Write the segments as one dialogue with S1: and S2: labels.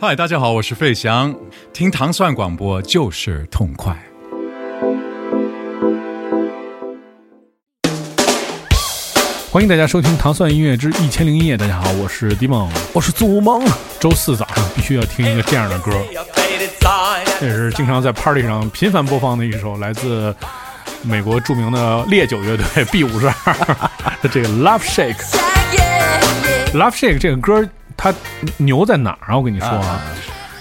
S1: 嗨，大家好，我是费翔，听糖蒜广播就是痛快。
S2: 欢迎大家收听《糖蒜音乐之一千零一夜》。大家好，我是迪梦，
S3: 我是祖萌。
S2: 周四早上必须要听一个这样的歌，这是经常在 party 上频繁播放的一首来自美国著名的烈酒乐队 B 五十二的这个 Love Shake。Love Shake 这个歌它牛在哪儿啊？我跟你说啊，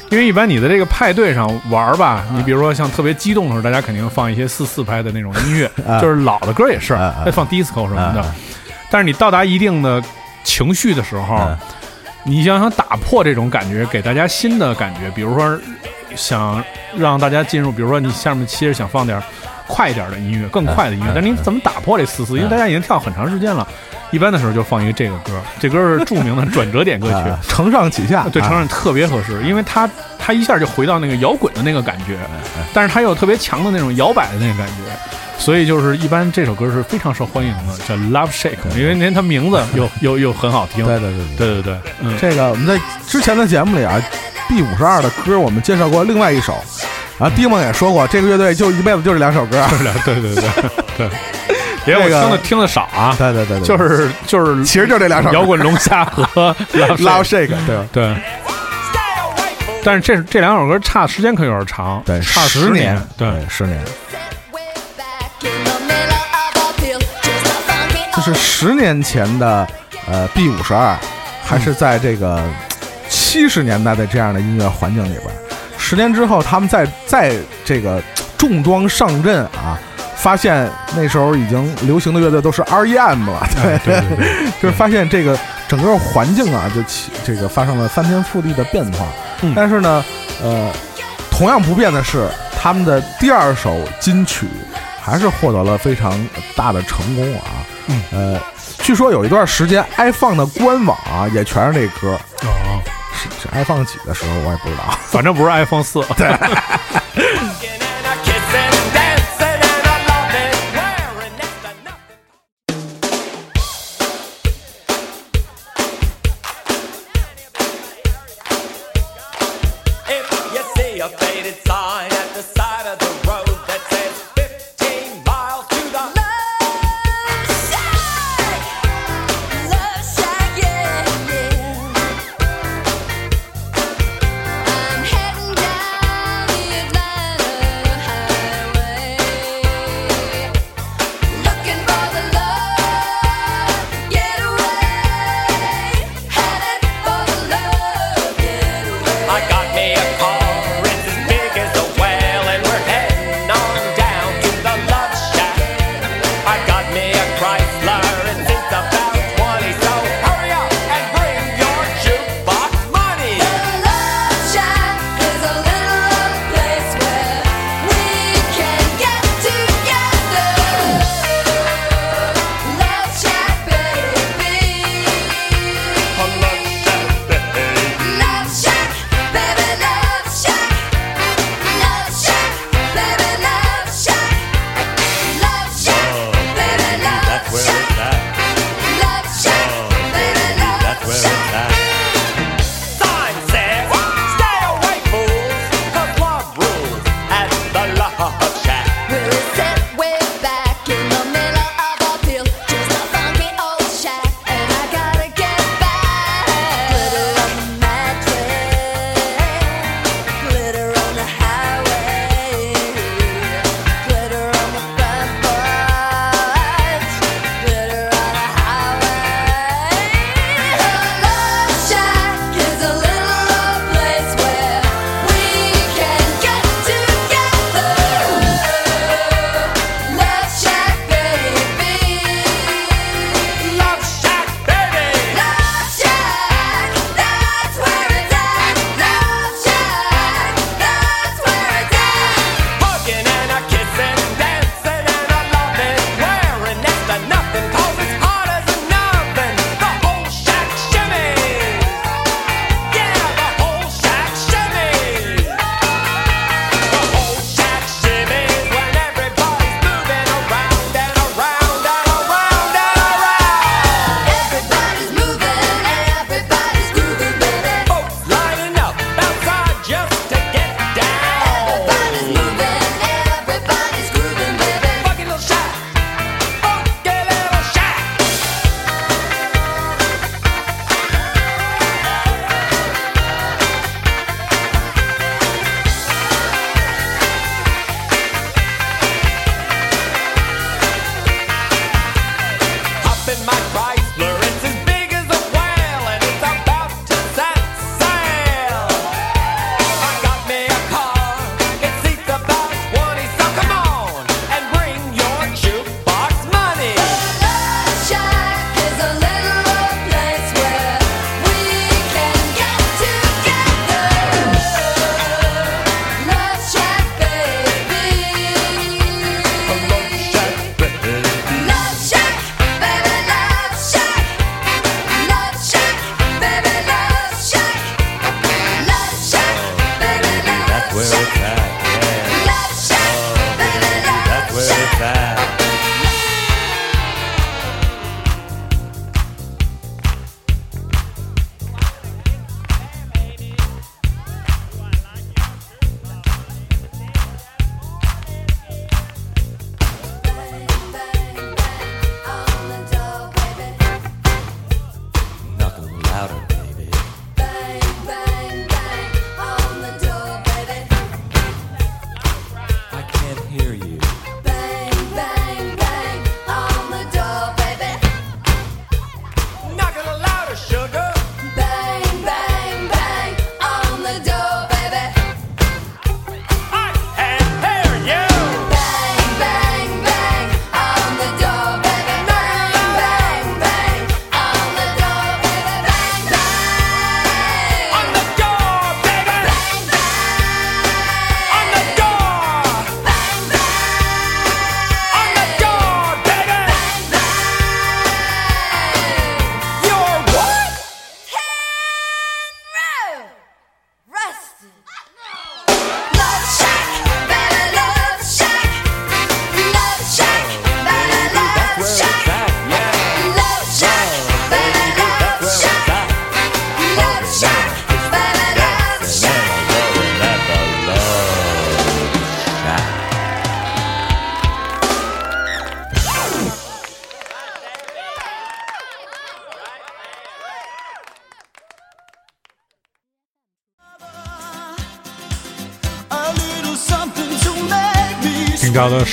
S2: 因为一般你在这个派对上玩吧，你比如说像特别激动的时候，大家肯定放一些四四拍的那种音乐，就是老的歌也是，再放 disco 什么的。但是你到达一定的情绪的时候，你想想打破这种感觉，给大家新的感觉，比如说想让大家进入，比如说你下面其实想放点快一点的音乐，更快的音乐，但你怎么打破这四四？因为大家已经跳很长时间了，一般的时候就放一个这个歌，这歌是著名的转折点歌曲，
S3: 承上启下，
S2: 对，承上特别合适，因为它它一下就回到那个摇滚的那个感觉，但是它有特别强的那种摇摆的那个感觉。所以就是一般这首歌是非常受欢迎的，叫 Love Shake，因为连它名字又 又又很好听。
S3: 对对
S2: 对对对。对
S3: 嗯，这个我们在之前的节目里啊，B 五十二的歌我们介绍过另外一首，啊，丁梦也说过，这个乐队就一辈子就这两首歌。
S2: 对对对对，连我听的听的少啊。
S3: 对对对对，
S2: 就是就是，
S3: 其实就这两首
S2: 摇滚龙虾和
S3: Love Shake，对
S2: 对。但是这这两首歌差时间可有点长，
S3: 对，
S2: 差
S3: 十
S2: 年，
S3: 对，十年。就是十年前的，呃，B 五十二，还是在这个七十年代的这样的音乐环境里边。十年之后，他们在在这个重装上阵啊，发现那时候已经流行的乐队都是 R.E.M 了，
S2: 对对对，
S3: 就是发现这个整个环境啊，就起这个发生了翻天覆地的变化。但是呢，呃，同样不变的是，他们的第二首金曲还是获得了非常大的成功啊。
S2: 嗯，
S3: 呃，据说有一段时间，iPhone 的官网啊也全是这歌
S2: 哦，
S3: 是是 iPhone 几的时候我也不知道，
S2: 反正不是 iPhone 四。
S3: 对。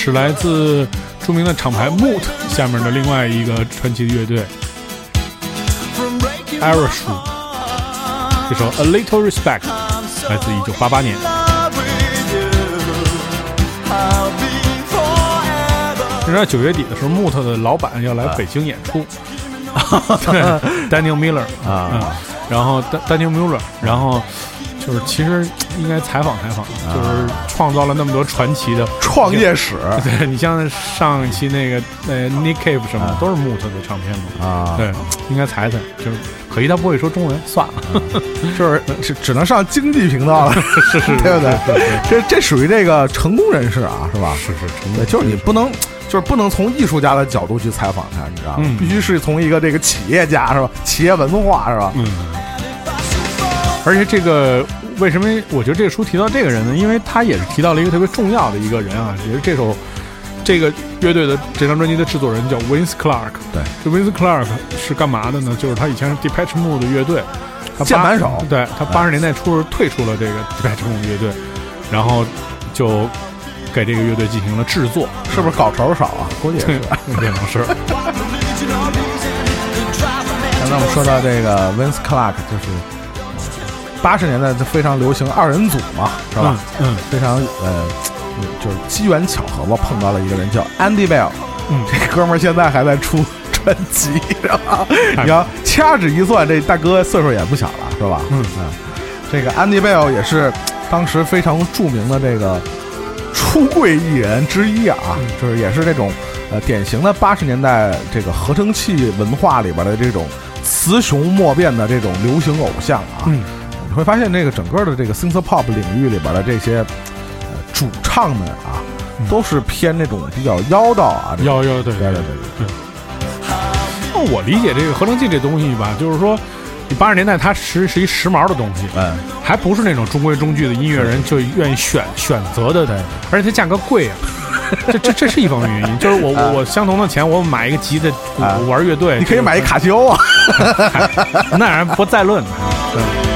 S2: 是来自著名的厂牌 Moot 下面的另外一个传奇乐队 Aerosmith，这首 A Little Respect 来自1988年。你知道九月底的时候，Moot 的老板要来北京演出，对，Daniel Miller
S3: 啊
S2: 嗯，然后 Daniel Miller，然后就是其实应该采访采访，就是创造了那么多传奇的
S3: 创业史
S2: 对你像上一期那个呃 Nick Cave 什么的都是 Moot 的唱片嘛，
S3: 啊，
S2: 对，应该踩踩，就是可惜他不会说中文，算了，
S3: 就是只只能上经济频道了，
S2: 是是，
S3: 对不对这这属于这个成功人士啊，是吧？
S2: 是是成
S3: 对，就是你不能，就是不能从艺术家的角度去采访他，你知道吗？
S2: 嗯
S3: 必须是从一个这个企业家是吧？企业文化是吧？
S2: 嗯，而且这个为什么我觉得这个书提到这个人呢？因为他也是提到了一个特别重要的一个人啊，也是这首这个乐队的这张专辑的制作人叫 Vince Clark。
S3: 对，
S2: 这 Vince Clark 是干嘛的呢？就是他以前是 Depeche Mode 的乐队，他
S3: 键盘手
S2: 对他八十年代初退出了这个 Depeche Mode 乐队，然后就给这个乐队进行了制作，
S3: 是不是稿酬少啊？估计
S2: 可能是。
S3: 刚才我们说到这个 Vince Clark，就是八十年代就非常流行二人组嘛，是吧？
S2: 嗯
S3: 非常呃，就是机缘巧合吧，碰到了一个人叫 Andy Bell，
S2: 嗯
S3: 这哥们儿现在还在出 专辑，是吧？你要掐指一算，这大哥岁数也不小了，是吧？
S2: 嗯嗯
S3: 这个 Andy Bell 也是当时非常著名的这个出柜艺人之一啊，
S2: 嗯
S3: 就是也是这种呃典型的八十年代这个合成器文化里边的这种雌雄莫辨的这种流行偶像啊。会发现，这个整个的这个 synth pop 领域里边的这些呃主唱们啊，
S2: 嗯
S3: 都是偏那种比较妖道啊，这种
S2: 幺幺对
S3: 对对对对，
S2: 那我理解这个合成器这东西吧，就是说，你八十年代它实是一时髦的东西，
S3: 嗯，
S2: 还不是那种中规中矩的音乐人就愿意选选择的，
S3: 对，
S2: 而且它价格贵啊。这这这是一方面原因，就是我我我相同的钱，我买一个吉他，
S3: 啊
S2: 我玩乐队，
S3: 你可以买一卡西欧啊，
S2: 那人不再论。对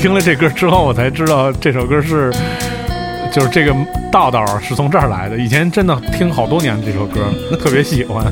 S2: 听了这歌之后，我才知道这首歌是，就是这个道道是从这儿来的。以前真的听好多年这首歌，特别喜欢。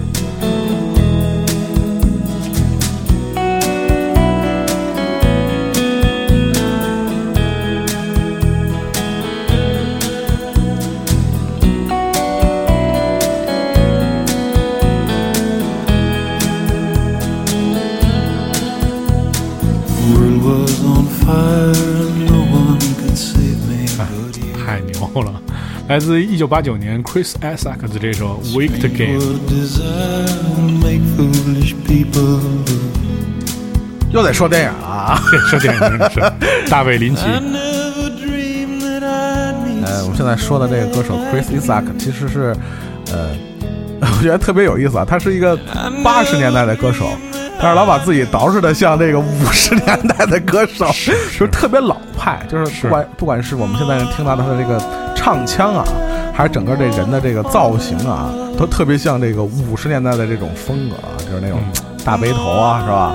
S2: 来自一九八九年 Chris Isaac 的这首《Wicked Game》。
S4: What desire will make foolish people do.
S3: 又得说电影了啊！
S2: 这说电影是大卫林奇
S3: 呃，我们现在说的这个歌手 Chris Isaac 其实是，呃，我觉得特别有意思啊，他是一个八十年代的歌手，但是老把自己捯饬的像那个五十年代的歌手，就是特别老派，就是不管不管是我们现在听到他的这个唱腔啊，还是整个这人的这个造型啊，都特别像这个五十年代的这种风格啊，就是那种大背头啊，是吧？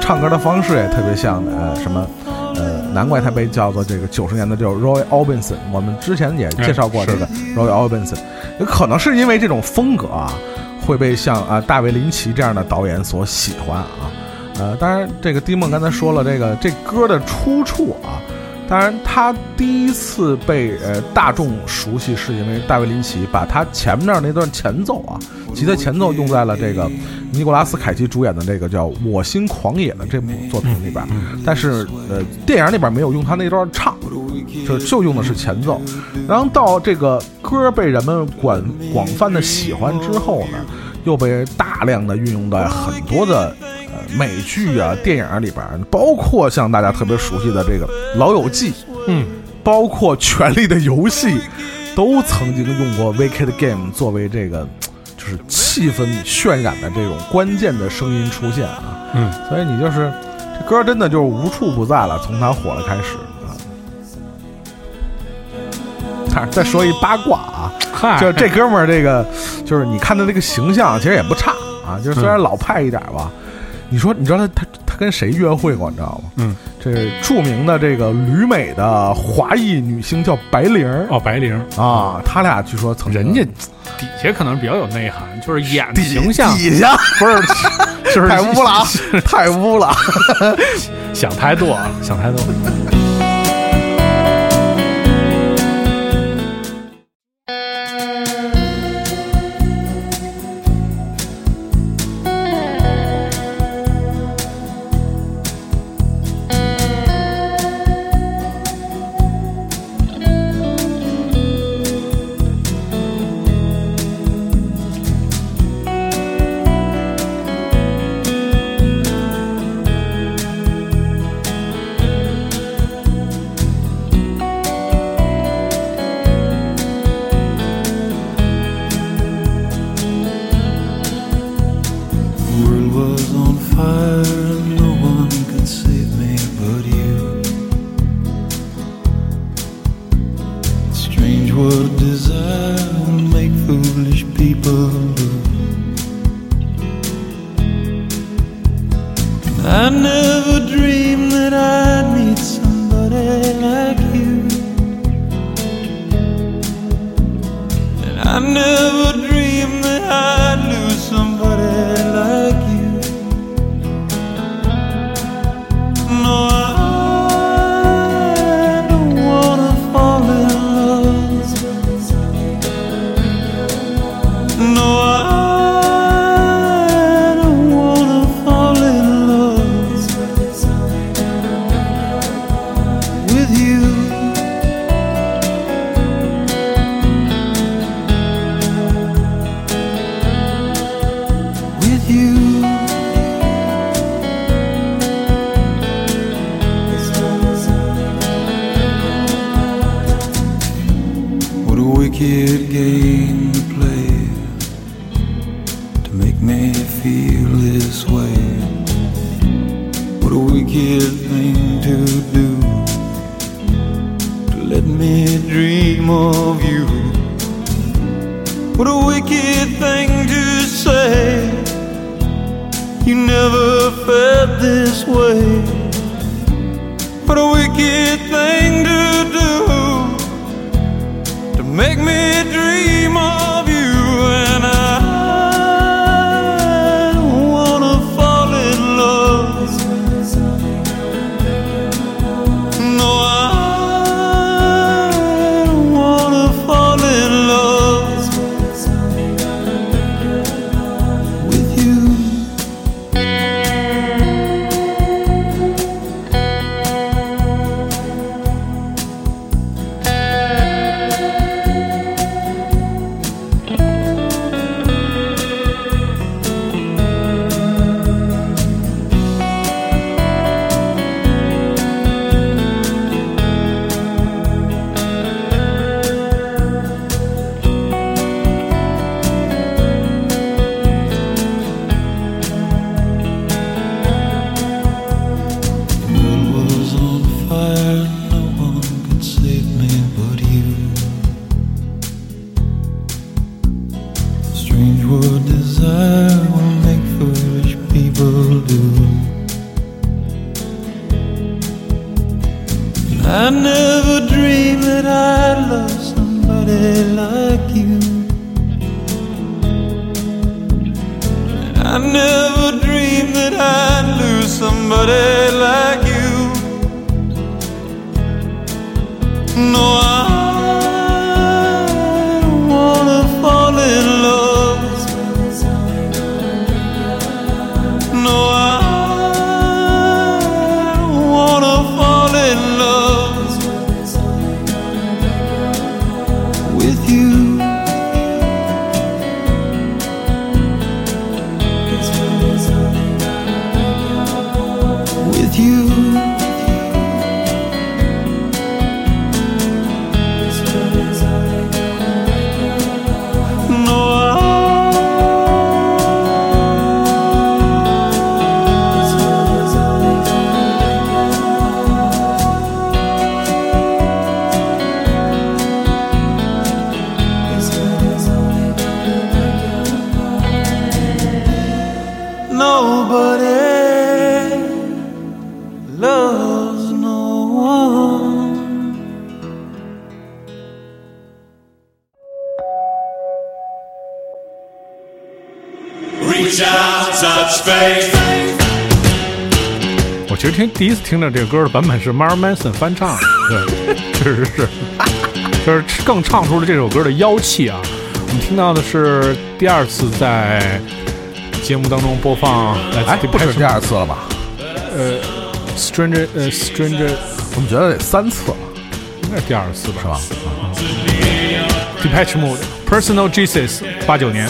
S3: 唱歌的方式也特别像呃什么。呃，难怪他被叫做这个九十年的叫 Roy Orbison。我们之前也介绍过这个 Roy Orbison，也可能是因为这种风格啊，会被像啊大卫林奇这样的导演所喜欢啊。呃，当然这个丁梦刚才说了，这个这歌的出处啊，当然他第一次被呃大众熟悉，是因为大卫林奇把他前面那段前奏啊，吉他前奏用在了这个尼古拉斯凯奇主演的这个叫《我心狂野》的这部作品里边，但是呃电影里边没有用他那段唱，就就用的是前奏。然后到这个歌被人们广广泛的喜欢之后呢，又被大量的运用在很多的呃美剧啊、电影里边，包括像大家特别熟悉的这个《老友记》，
S2: 嗯，
S3: 包括《权力的游戏》，都曾经用过《Wicked Game》作为这个就是气氛渲染的这种关键的声音出现啊。
S2: 嗯，
S3: 所以你就是这歌真的就是无处不在了，从它火了开始啊。但是再说一八卦啊，
S2: 嗨，
S3: 就这哥们儿这个，就是你看他这个形象其实也不差啊，就是虽然老派一点吧。你说，你知道他他他跟谁约会过？你知道吗？
S2: 嗯，
S3: 这著名的这个旅美的华裔女星叫白灵儿
S2: 哦，白灵，
S3: 啊，他俩据说曾
S2: 人家底下可能比较有内涵，就是演形象
S3: 底下
S2: 不是，就是
S3: 太污了啊，太污了。
S2: 想太多了，想太多。
S4: The loves no one.
S5: Reach out, touch faith.
S2: 我其实听第一次听到这个歌的版本是 Mar Manson 翻唱的，对，确实是，就是更唱出了这首歌的妖气啊。我们听到的是第二次在节目当中播放
S3: 哎，不是第二次了吧？
S2: 呃 Stranger 呃 Stranger
S3: 我们觉得得三次。了，
S2: 应该是第二次吧，
S3: 是吧
S2: ？Depeche Mode Personal Jesus 八九年，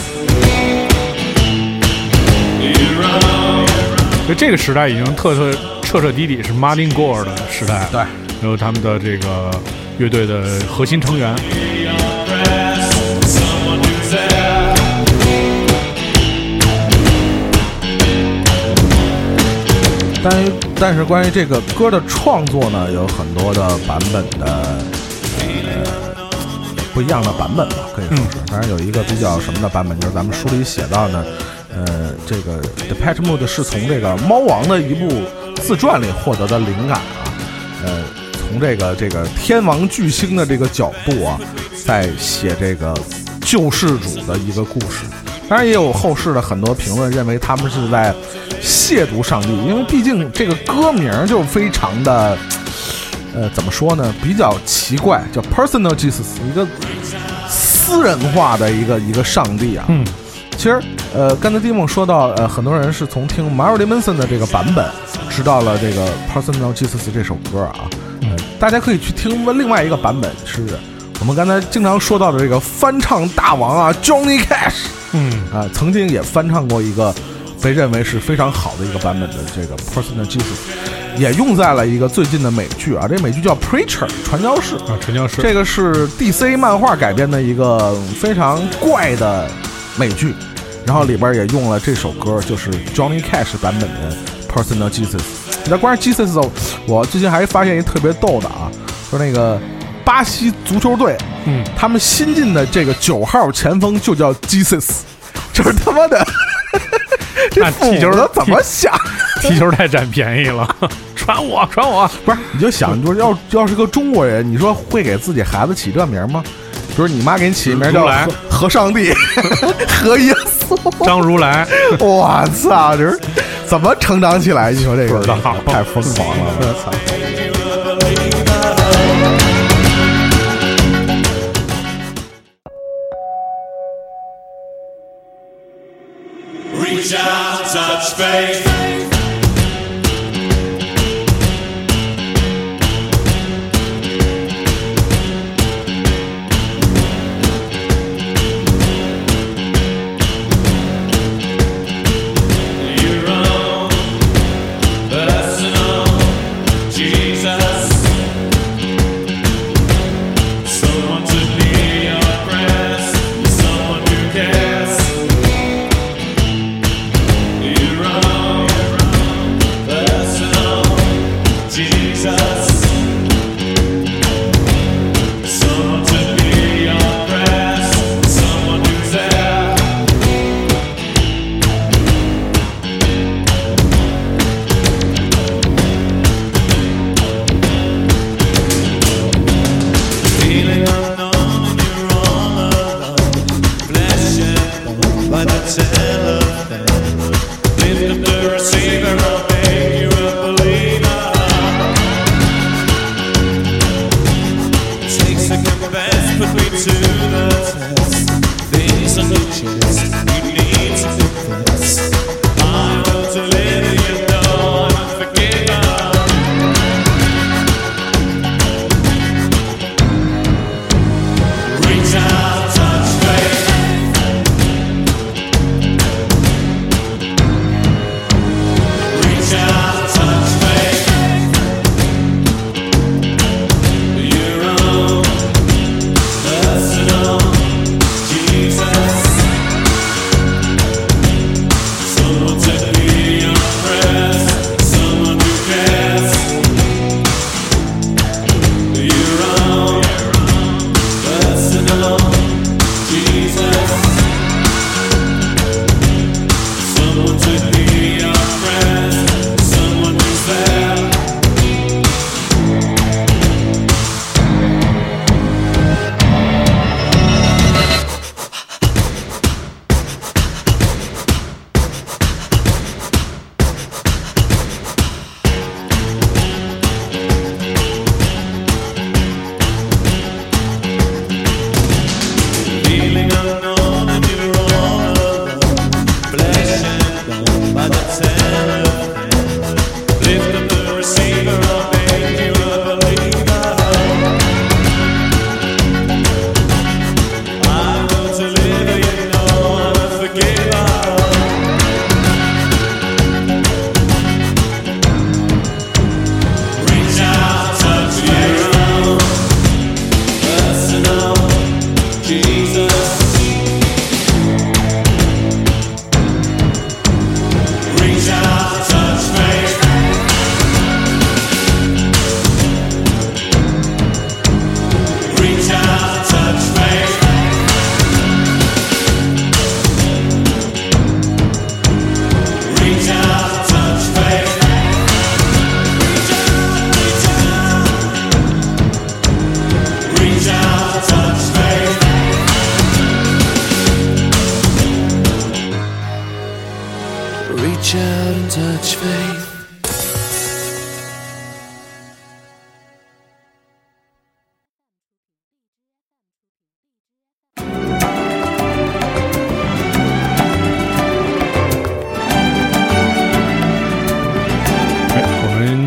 S2: 所以这个时代已经特特彻彻底底是 Martin Gore 的时代，
S3: 对，
S2: 然后他们的这个乐队的核心成员。
S3: 但但是关于这个歌的创作呢，有很多的版本的呃不一样的版本吧，可以说是。当然有一个比较什么的版本，就是咱们书里写到呢，呃，这个 The Patch Mood 是从这个猫王的一部自传里获得的灵感啊，呃，从这个这个天王巨星的这个角度啊，在写这个救世主的一个故事。当然，也有后世的很多评论认为他们是在亵渎上帝，因为毕竟这个歌名就非常的，呃，怎么说呢，比较奇怪，叫 Personal Jesus，一个私人化的一个一个上帝啊。
S2: 嗯，
S3: 其实，呃，刚才蒂梦说到，呃，很多人是从听 Marilyn Manson 的这个版本，知道了这个 Personal Jesus 这首歌啊。呃，大家可以去听另外一个版本，是我们刚才经常说到的这个翻唱大王啊，Johnny Cash。
S2: 嗯，
S3: 啊，曾经也翻唱过一个被认为是非常好的一个版本的这个 Personal Jesus，也用在了一个最近的美剧啊，这美剧叫 Preacher 传教士，
S2: 啊，传教士，
S3: 这个是 DC 漫画改编的一个非常怪的美剧，然后里边也用了这首歌，就是 Johnny Cash 版本的 Personal Jesus。那关于 Jesus，我最近还发现一特别逗的啊，说那个巴西足球队，
S2: 嗯，
S3: 他们新进的这个九号前锋就叫 Jesus，就是他妈的，这
S2: 那踢球
S3: 的怎么想？
S2: 踢球太占便宜了，传我传我，
S3: 不是，你就想，你说要要是个中国人，你说会给自己孩子起这名吗？比如你妈给你起一名叫
S2: 如来
S3: 和和上帝、和耶稣，
S2: 张如来，
S3: 我操，这是怎么成长起来？你说这个太疯狂了，我操！
S5: shout such faith.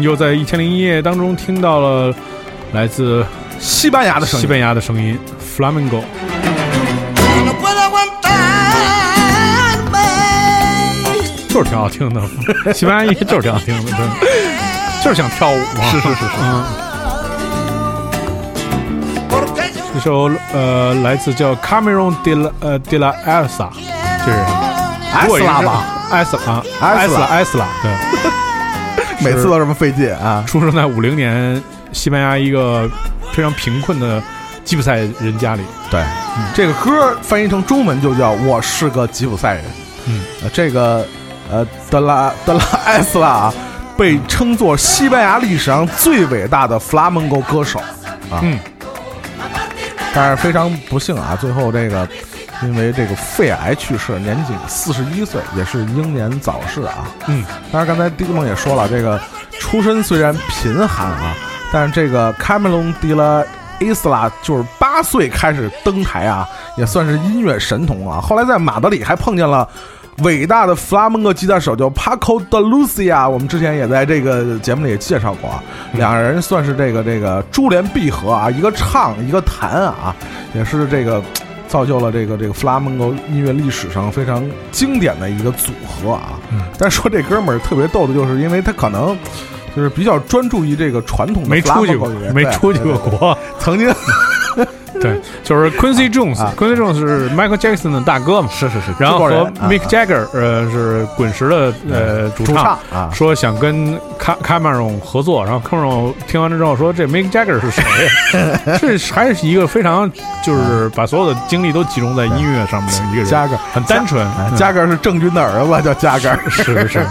S2: 们又在《一千零一夜》当中听到了来自
S3: 西班牙的声音，
S2: 西班牙的声音。
S6: Aguantarme.
S2: 就是挺好听的，西班牙音就是挺好听的，真的，就是想跳舞嘛。是是是是，嗯。这首呃来自叫 Cameron de la 呃 de la Elsa，这是。
S3: 埃斯拉吧？
S2: 埃斯啊，
S3: 埃斯拉
S2: 埃斯拉，埃斯拉，对，
S3: 每次都这么费劲啊！
S2: 出生在五零年西班牙一个非常贫困的吉普赛人家里。
S3: 对，这个歌翻译成中文就叫《我是个吉普赛人》。
S2: 嗯，
S3: 呃，这个呃德拉德拉埃斯拉啊，被称作西班牙历史上最伟大的弗拉门戈歌手啊。
S2: 嗯
S3: 但是非常不幸啊，最后这个因为这个肺癌去世，年仅四十一岁，也是英年早逝啊。
S2: 嗯，
S3: 当然刚才迪梦也说了，这个出身虽然贫寒啊，但是这个卡梅隆·迪拉伊斯拉就是八岁开始登台啊，也算是音乐神童啊。后来在马德里还碰见了。伟大的弗拉门戈吉他手叫 Paco de Lucia，我们之前也在这个节目里也介绍过啊，两人算是这个这个珠联璧合啊，一个唱一个弹啊，也是这个造就了这个这个弗拉门戈音乐历史上非常经典的一个组合啊。但说这哥们儿特别逗的，就是因为他可能就是比较专注于这个传统的
S2: 没出去过没出去过国。
S3: 曾经
S2: 对，就是 Quincy
S3: 啊
S2: Jones，Quincy Jones 是 Michael Jackson 的大哥嘛，
S3: 是是是，
S2: 然后和
S3: 制作人
S2: Mick
S3: 啊。
S2: Jagger 呃是滚石的呃主
S3: 主
S2: 唱说想跟卡卡梅隆合作，然后卡梅隆听完了之后说这 Mick Jagger 是谁？这还是一个非常就是把所有的精力都集中在音乐上面的一个人
S3: ，，Jagger
S2: 很单纯
S3: ，，Jagger 是郑钧的儿子，叫 Jagger，。
S2: 是是是，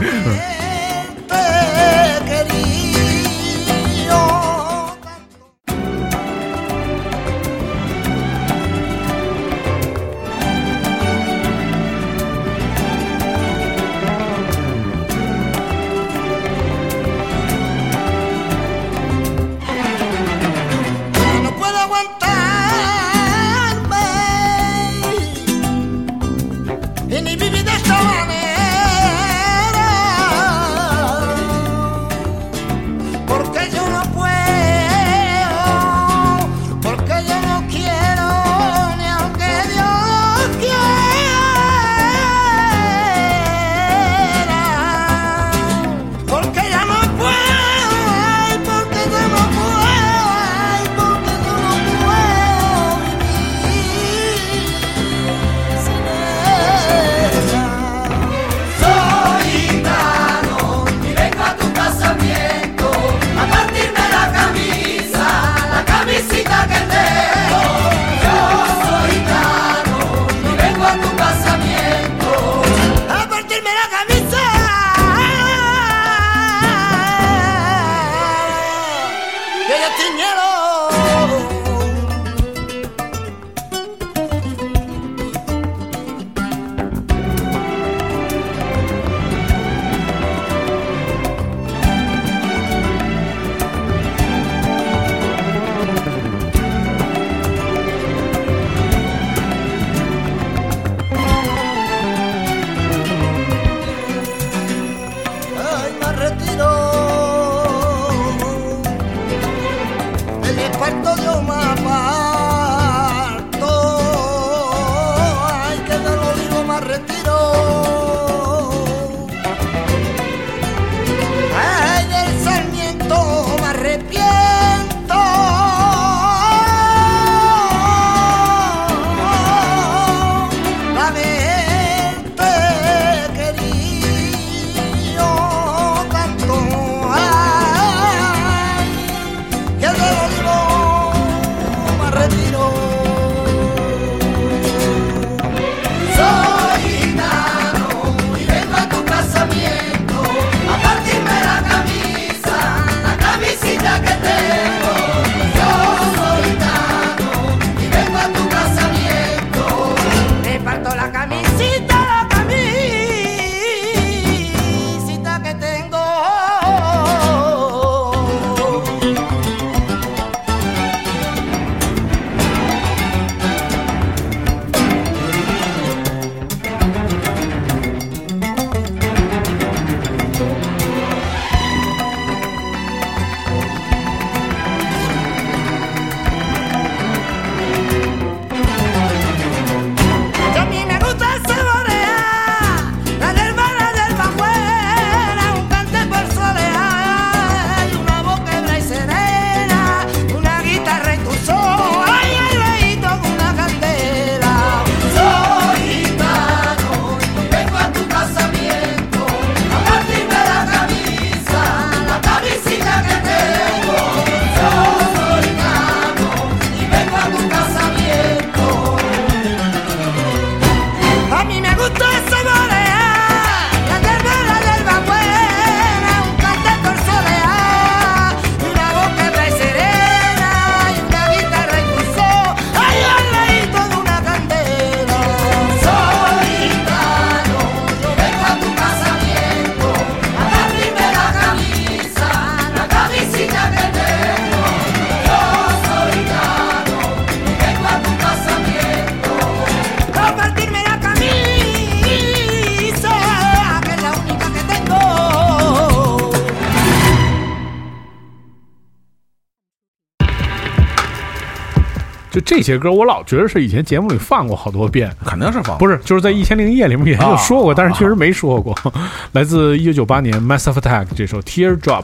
S2: 些歌，我老觉得是以前节目里放过好多遍，
S3: 肯定是放
S2: 不是，就是在《一千零一夜》里面以前就说过，
S3: 啊
S2: 但是确实没说过。来自一九九八年 Massive Attack 这首《Teardrop》。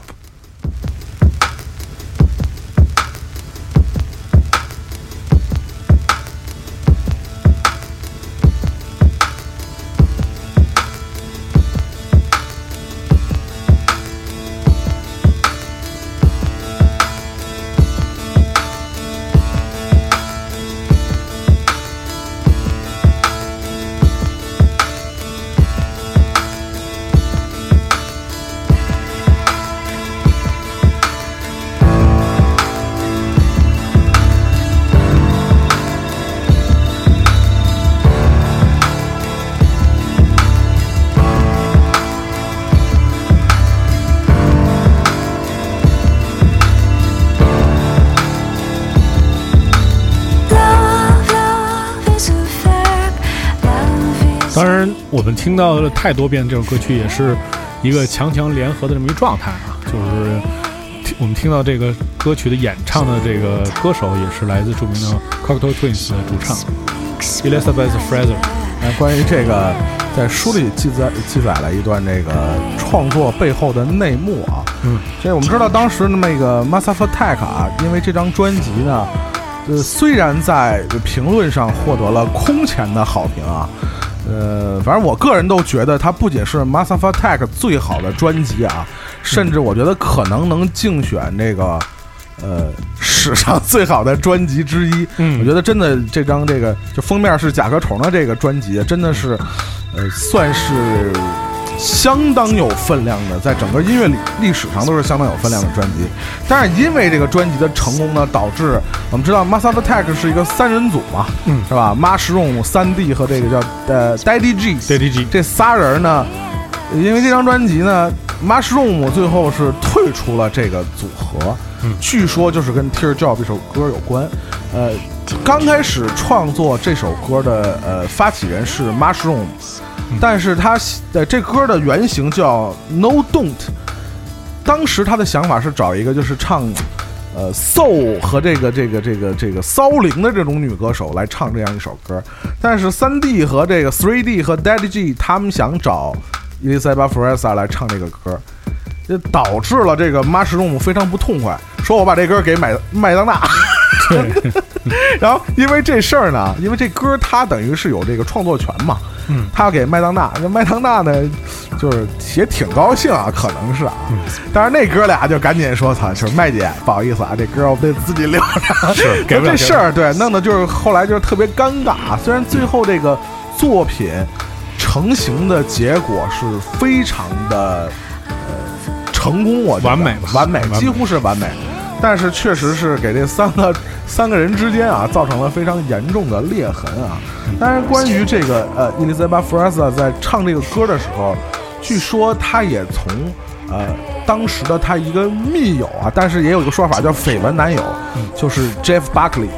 S2: 我们听到了太多遍这首歌曲，也是一个强强联合的这么一个状态啊。就是听我们听到这个歌曲的演唱的这个歌手，也是来自著名的 Cocktail Twins 的主唱 Elizabeth Fraser。
S3: 那，关于这个，在书里记载记载了一段这个创作背后的内幕啊。
S2: 嗯，
S3: 这我们知道当时那个 Massive Attack 啊，因为这张专辑呢，呃，虽然在评论上获得了空前的好评啊，呃，反正我个人都觉得它不仅是 Massive Attack 最好的专辑啊，甚至我觉得可能能竞选这个。呃，史上最好的专辑之一，
S2: 嗯
S3: 我觉得真的这张这个就封面是甲壳虫的这个专辑，真的是，呃，算是相当有分量的，在整个音乐历历史上都是相当有分量的专辑。但是因为这个专辑的成功呢，导致我们知道 Massive Attack 是一个三人组嘛，
S2: 嗯
S3: 是吧？Mushroom、三 D 和这个叫呃 Daddy G
S2: Daddy G
S3: 这仨人呢，因为这张专辑呢，Mushroom 最后是退出了这个组合，
S2: 嗯
S3: 据说就是跟 Tear Job 这首歌有关。呃，刚开始创作这首歌的呃发起人是 Mushroom，但是他呃这歌的原型叫 No Don't，当时他的想法是找一个就是唱。呃 so 和这个这个这个这个骚灵的这种女歌手来唱这样一首歌，但是三 D 和这个 Three D 和 Daddy G 他们想找伊丽莎白·弗莱萨来唱这个歌，这导致了这个 Mushroom 非常不痛快，说我把这歌给麦麦当娜。
S2: 对，
S3: 然后因为这事儿呢，因为这歌他等于是有这个创作权嘛，
S2: 嗯，
S3: 他要给麦当娜，那麦当娜呢，就是也挺高兴啊，可能是啊，但是那哥俩就赶紧说，操，就是麦姐，不好意思啊，这歌我得自己留着，
S2: 是 给
S3: 这事儿，对，弄得就是后来就是特别尴尬。虽然最后这个作品成型的结果是非常的呃成功，我觉得。
S2: 完美吧。
S3: 完美，
S2: 完美。
S3: 几乎是完美。但是确实是给这三个 三个人之间啊，造成了非常严重的裂痕啊。当然，关于这个呃，伊丽莎白·弗莱萨在唱这个歌的时候，据说她也从呃当时的她一个密友啊，但是也有一个说法叫绯闻男友，就是 Jeff Buckley，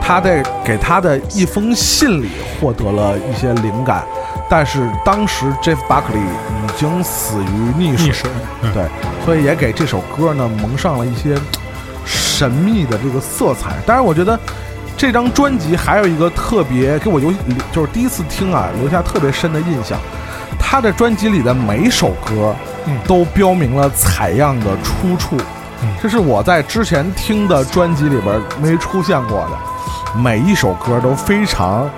S3: 他在给他的一封信里获得了一些灵感，但是当时 Jeff Buckley 已经死于溺水，
S2: 溺水，嗯
S3: 对，所以也给这首歌呢蒙上了一些神秘的这个色彩。当然，我觉得这张专辑还有一个特别给我留，就是第一次听啊，留下特别深的印象。他的专辑里的每首歌
S2: 嗯
S3: 都标明了采样的出处，
S2: 嗯
S3: 这是我在之前听的专辑里边没出现过的。每一首歌都非常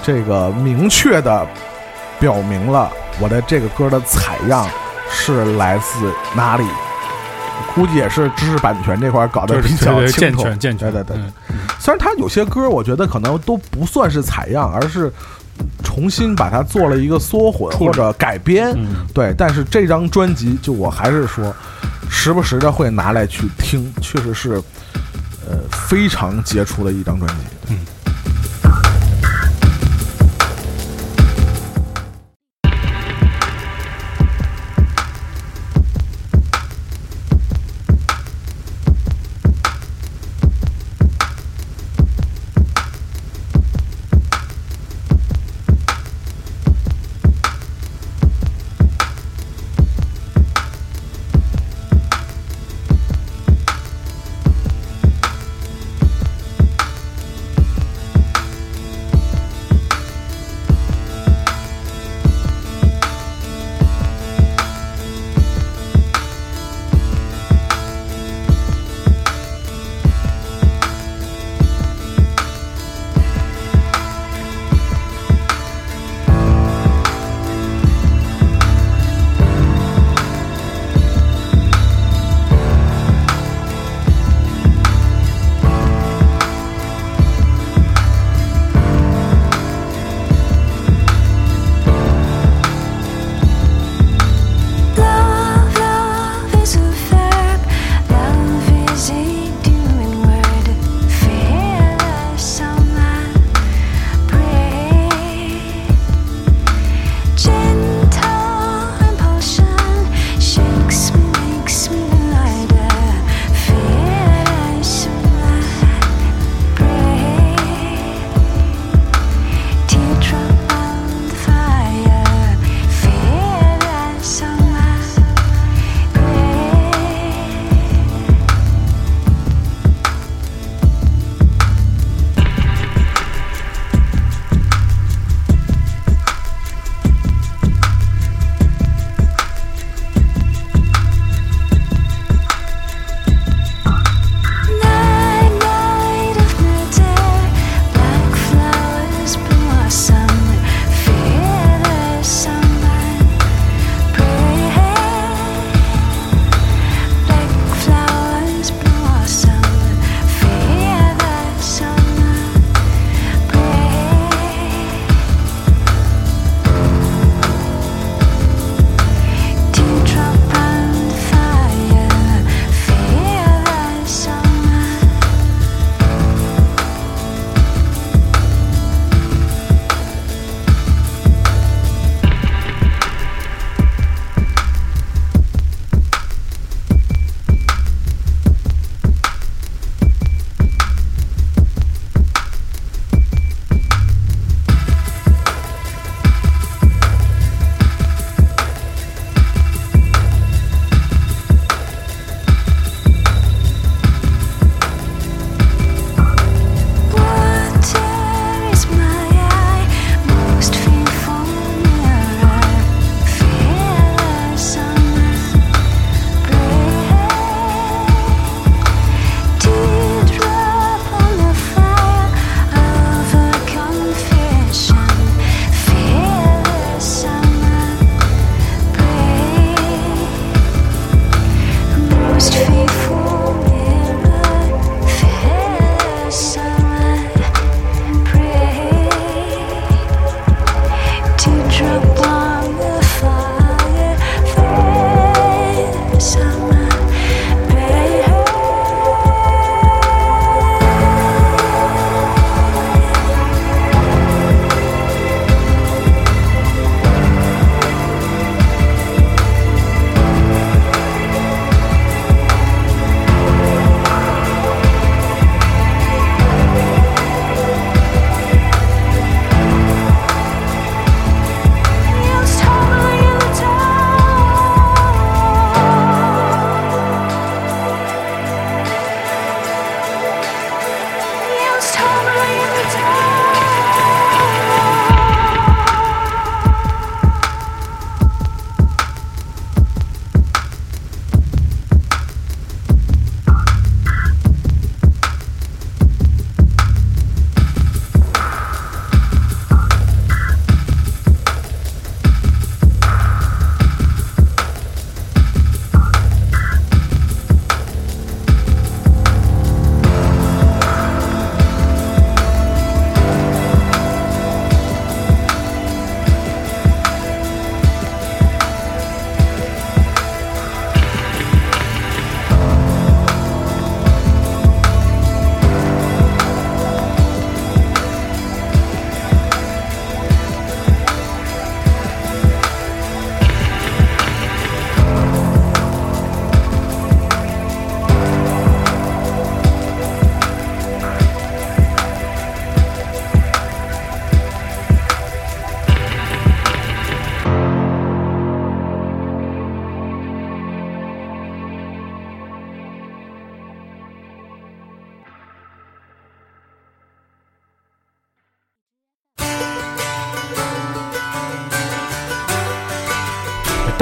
S3: 这个明确的表明了我的这个歌的采样是来自哪里。估计也是知识版权这块搞得比较
S2: 健全健全，
S3: 对对虽然他有些歌，我觉得可能都不算是采样，而是重新把它做了一个缩混或者改编。
S2: 嗯
S3: 对，但是这张专辑，就我还是说，时不时的会拿来去听，确实是，呃，非常杰出的一张专辑。
S2: 嗯。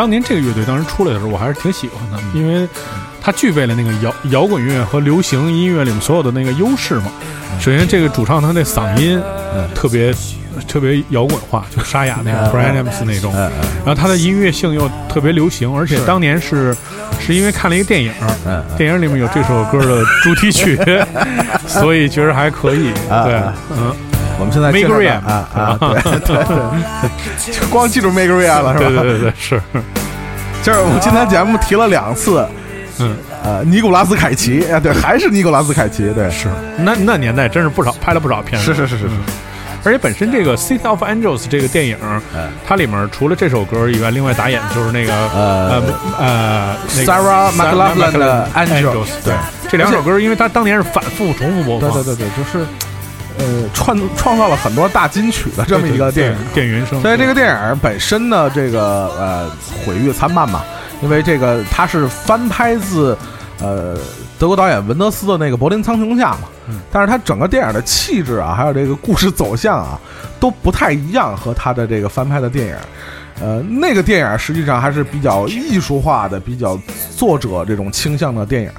S2: 当年这个乐队当时出来的时候，我还是挺喜欢的，因为它具备了那个摇摇滚乐和流行音乐里面所有的那个优势嘛。首先，这个主唱他那嗓音特别特别摇滚化，就沙哑那种 Brian Adams 那种。然后他的音乐性又特别流行，而且当年是是因为看了一个电影，电影里面有这首歌的主题曲，所以觉得还可以。对，嗯，
S3: 我们现在介绍
S2: Meg
S3: 的
S2: Ryan
S3: 啊啊，对对。对，就 光记住 Meg Ryan 了是吧？
S2: 对对对对，是，
S3: 就是我们今天节目提了两次，
S2: 嗯，
S3: 呃，尼古拉斯凯奇，啊，对，还是尼古拉斯凯奇，对，
S2: 是。那那年代真是不少拍了不少片子，
S3: 是是是是是，
S2: 而且本身这个《City of Angels》这个电影，它里面除了这首歌以外，另外打演就是那个
S3: 呃
S2: 呃
S3: Sarah McLachlan 的 Angels，Angels，
S2: 对，这两首歌，因为它当年是反复重复播放，
S3: 对对对对，就是呃创创造了很多大金曲的这么一个电影。
S2: 电原声，
S3: 所以这个电影本身呢，这个呃毁誉参半嘛，因为这个它是翻拍自呃德国导演文德斯的那个《柏林苍穹下》嘛，但是它整个电影的气质啊，还有这个故事走向啊，都不太一样，和他的这个翻拍的电影。呃，那个电影实际上还是比较艺术化的，比较作者这种倾向的电影。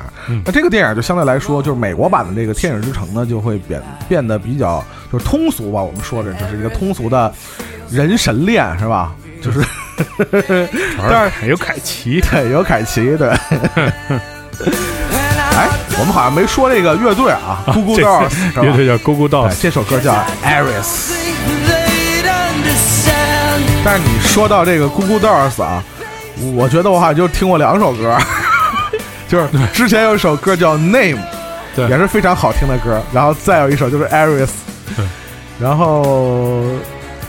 S3: 那这个电影就相对来说，就是美国版的这个《天使之城》呢，就会变变得比较就是通俗吧。我们说的就是一个通俗的人神恋，是吧？就是，但是
S7: 有凯奇，
S3: 对，有凯奇，对。哎，我们好像没说这个乐队啊 Goo
S7: 这
S3: Dolls，
S7: 乐队叫 Go
S3: 对
S7: Dolls，
S3: 这首歌叫 Aris。但是你说到这个 Goo Dolls 啊，我觉得我好像就听过两首歌，就是之前有一首歌叫 Name，
S7: 对。
S3: 也是非常好听的歌，然后再有一首就是 Aris，
S7: 对。
S3: 然后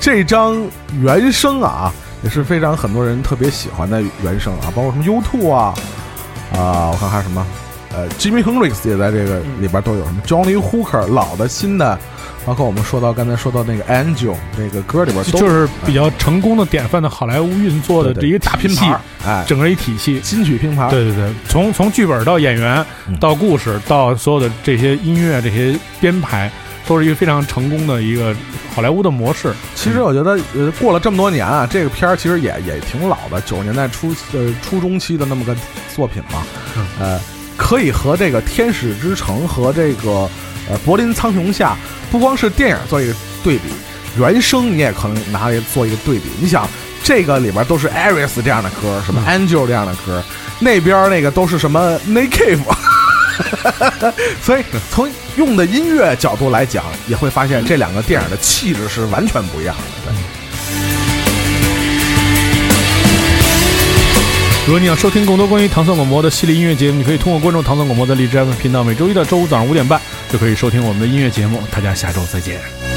S3: 这张原声啊也是非常很多人特别喜欢的原声啊，包括什么 U2 啊啊，我看还有什么。呃，Jimmy Hendrix 也在这个里边都有什么 Johnny Hooker 老的、新的，包括我们说到刚才说到那个 Angel 那个歌里边都
S7: 就是比较成功的典范的好莱坞运作的这一个
S3: 大拼盘，，哎，
S7: 整个一体系。
S3: 金曲拼盘，
S7: 对对对，从从剧本到演员
S3: 嗯
S7: 到故事到所有的这些音乐这些编排，都是一个非常成功的一个好莱坞的模式。
S3: 其实我觉得，呃，过了这么多年啊，这个片儿其实也也挺老的，九十年代初呃初中期的那么个作品嘛，
S7: 嗯
S3: 呃，可以和这个《天使之城》和这个呃《柏林苍穹下》，不光是电影做一个对比，原声你也可能拿来做一个对比。你想，这个里边都是 Aris 这样的歌，什么 Angel 这样的歌，那边那个都是什么 Cave。所以从用的音乐角度来讲，也会发现这两个电影的气质是完全不一样的。对
S7: 如果你想收听更多关于糖蒜广播的系列音乐节目，你可以通过关注糖蒜广播的荔枝 FM 频道，每周一到周五早上五点半就可以收听我们的音乐节目。大家下周再见。